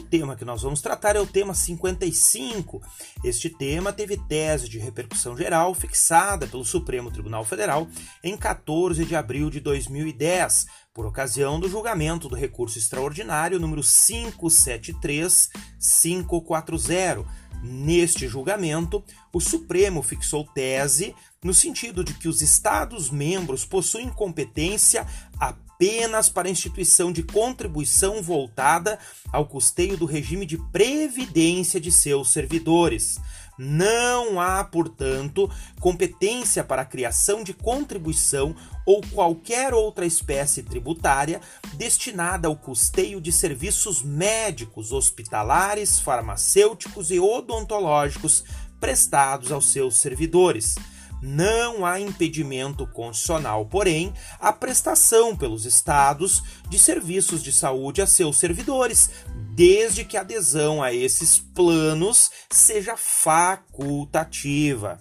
tema que nós vamos tratar é o tema 55. Este tema teve tese de repercussão geral fixada pelo Supremo Tribunal Federal em 14 de abril de 2010, por ocasião do julgamento do recurso extraordinário número 573540. Neste julgamento, o Supremo fixou tese no sentido de que os Estados-membros possuem competência apenas para a instituição de contribuição voltada ao custeio do regime de previdência de seus servidores. Não há, portanto, competência para a criação de contribuição ou qualquer outra espécie tributária destinada ao custeio de serviços médicos, hospitalares, farmacêuticos e odontológicos prestados aos seus servidores. Não há impedimento constitucional, porém, à prestação pelos estados de serviços de saúde a seus servidores, desde que a adesão a esses planos seja facultativa.